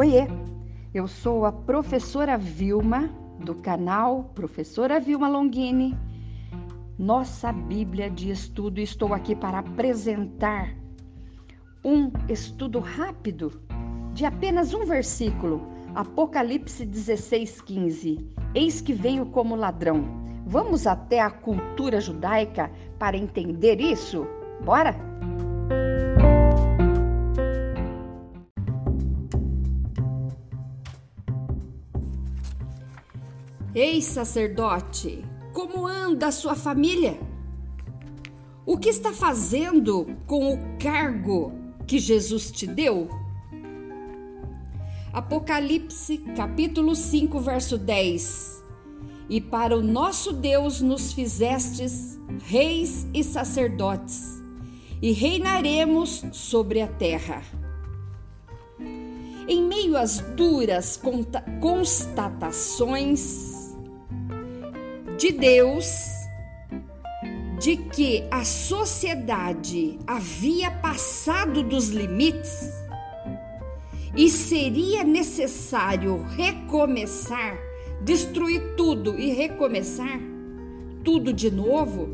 Oiê, eu sou a professora Vilma do canal Professora Vilma Longini, nossa Bíblia de Estudo. Estou aqui para apresentar um estudo rápido de apenas um versículo, Apocalipse 16, 15. Eis que venho como ladrão. Vamos até a cultura judaica para entender isso? Bora? Ei, sacerdote, como anda a sua família? O que está fazendo com o cargo que Jesus te deu? Apocalipse, capítulo 5, verso 10. E para o nosso Deus nos fizestes reis e sacerdotes, e reinaremos sobre a terra. Em meio às duras constatações de Deus de que a sociedade havia passado dos limites e seria necessário recomeçar, destruir tudo e recomeçar tudo de novo,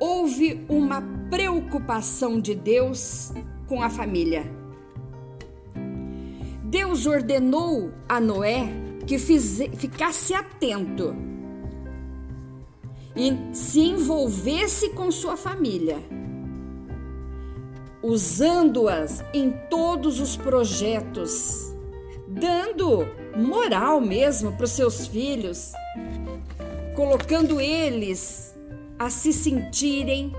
houve uma preocupação de Deus com a família. Deus ordenou a Noé que ficasse atento e se envolvesse com sua família, usando-as em todos os projetos, dando moral mesmo para os seus filhos, colocando eles a se sentirem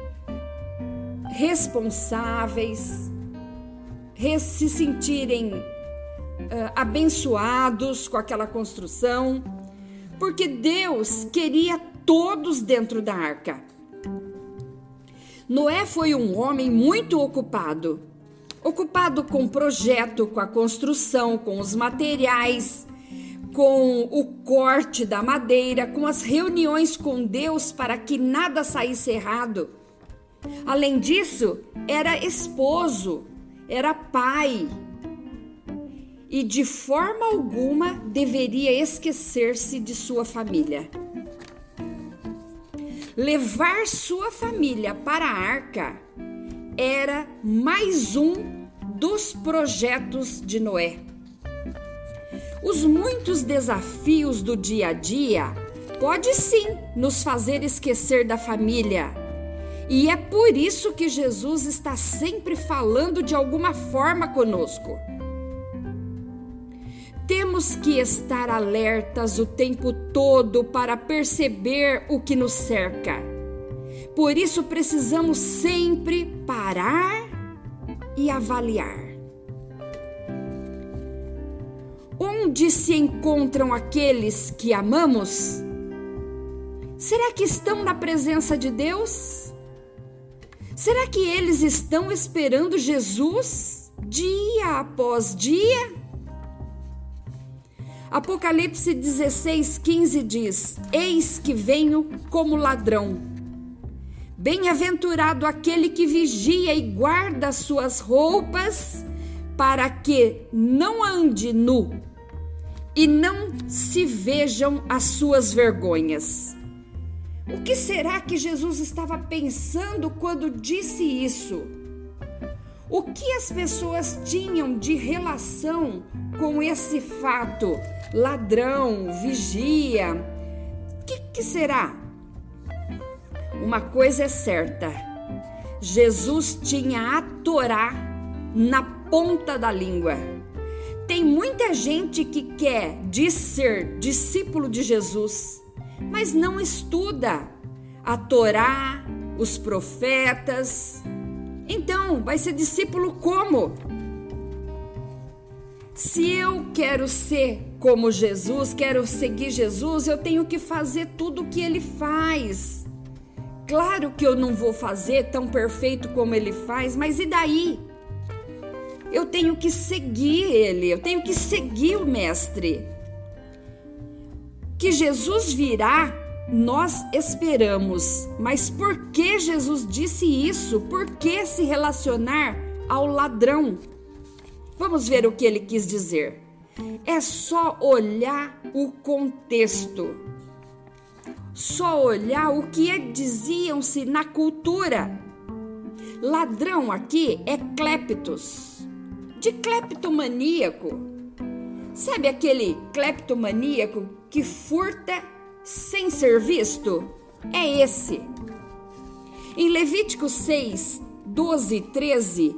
responsáveis, se sentirem uh, abençoados com aquela construção, porque Deus queria todos dentro da arca. Noé foi um homem muito ocupado, ocupado com o projeto, com a construção, com os materiais, com o corte da madeira, com as reuniões com Deus para que nada saísse errado. Além disso, era esposo, era pai. E de forma alguma deveria esquecer-se de sua família levar sua família para a arca era mais um dos projetos de Noé. Os muitos desafios do dia a dia pode sim nos fazer esquecer da família. E é por isso que Jesus está sempre falando de alguma forma conosco. Temos que estar alertas o tempo todo para perceber o que nos cerca. Por isso precisamos sempre parar e avaliar. Onde se encontram aqueles que amamos? Será que estão na presença de Deus? Será que eles estão esperando Jesus dia após dia? Apocalipse 16, 15 diz: Eis que venho como ladrão. Bem-aventurado aquele que vigia e guarda suas roupas, para que não ande nu e não se vejam as suas vergonhas. O que será que Jesus estava pensando quando disse isso? O que as pessoas tinham de relação com esse fato? Ladrão, vigia. O que, que será? Uma coisa é certa: Jesus tinha a Torá na ponta da língua. Tem muita gente que quer ser discípulo de Jesus, mas não estuda a Torá, os profetas, então, vai ser discípulo como? Se eu quero ser como Jesus, quero seguir Jesus, eu tenho que fazer tudo o que ele faz. Claro que eu não vou fazer tão perfeito como ele faz, mas e daí? Eu tenho que seguir ele, eu tenho que seguir o Mestre. Que Jesus virá nós esperamos. Mas por que Jesus disse isso? Por que se relacionar ao ladrão? Vamos ver o que ele quis dizer. É só olhar o contexto. Só olhar o que diziam-se na cultura. Ladrão aqui é cleptos, de cleptomaníaco. Sabe aquele cleptomaníaco que furta sem ser visto? É esse. Em Levítico 6, 12 e 13,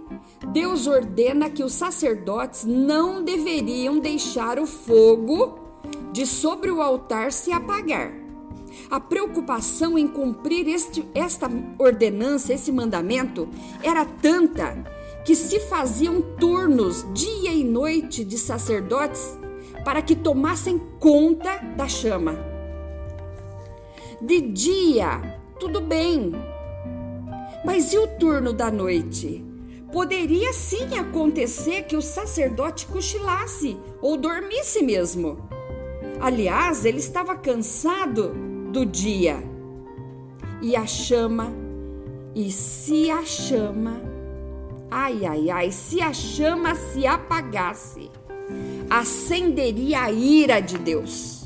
Deus ordena que os sacerdotes não deveriam deixar o fogo de sobre o altar se apagar. A preocupação em cumprir este, esta ordenança, esse mandamento, era tanta que se faziam turnos dia e noite de sacerdotes para que tomassem conta da chama. De dia, tudo bem, mas e o turno da noite? Poderia sim acontecer que o sacerdote cochilasse ou dormisse mesmo. Aliás, ele estava cansado do dia. E a chama, e se a chama, ai, ai, ai, se a chama se apagasse, acenderia a ira de Deus.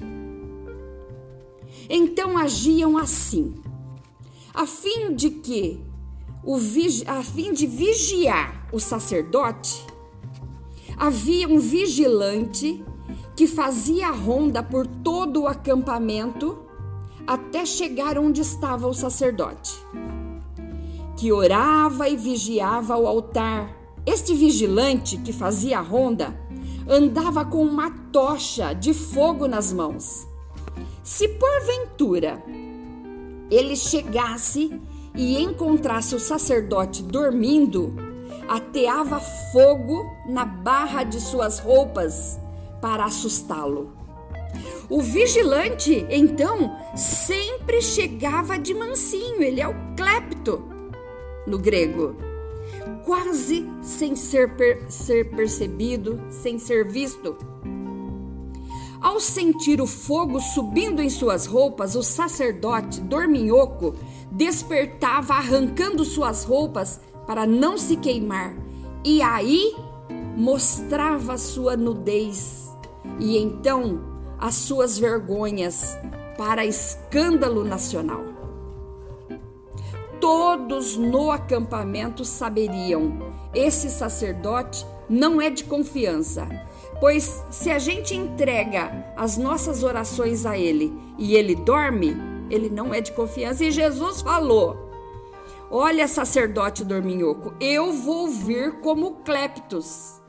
Então agiam assim, a fim de que o, a fim de vigiar o sacerdote, havia um vigilante que fazia a ronda por todo o acampamento até chegar onde estava o sacerdote, que orava e vigiava o altar. Este vigilante que fazia a ronda andava com uma tocha de fogo nas mãos. Se porventura ele chegasse e encontrasse o sacerdote dormindo, ateava fogo na barra de suas roupas para assustá-lo. O vigilante, então, sempre chegava de mansinho, ele é o clepto no grego, quase sem ser, per ser percebido, sem ser visto. Ao sentir o fogo subindo em suas roupas, o sacerdote dorminhoco despertava arrancando suas roupas para não se queimar, e aí mostrava sua nudez e então as suas vergonhas para escândalo nacional. Todos no acampamento saberiam: esse sacerdote não é de confiança Pois se a gente entrega as nossas orações a Ele e Ele dorme, Ele não é de confiança. E Jesus falou: Olha, sacerdote dorminhoco, eu vou vir como cleptos.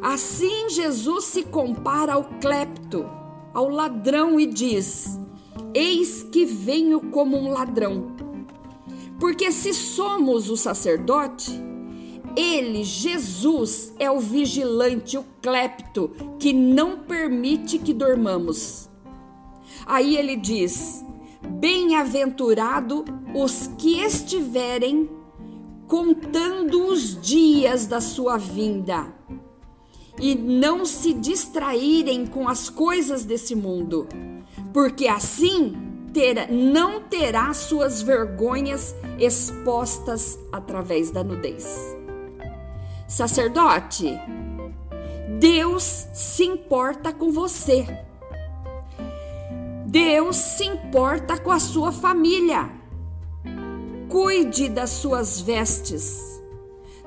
Assim Jesus se compara ao clepto, ao ladrão, e diz: Eis que venho como um ladrão. Porque se somos o sacerdote, ele, Jesus, é o vigilante, o clepto, que não permite que dormamos. Aí ele diz: Bem-aventurado os que estiverem contando os dias da sua vinda e não se distraírem com as coisas desse mundo, porque assim não terá suas vergonhas expostas através da nudez. Sacerdote, Deus se importa com você. Deus se importa com a sua família. Cuide das suas vestes.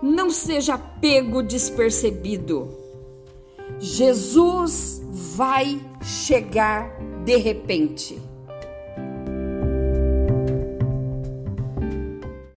Não seja pego despercebido. Jesus vai chegar de repente.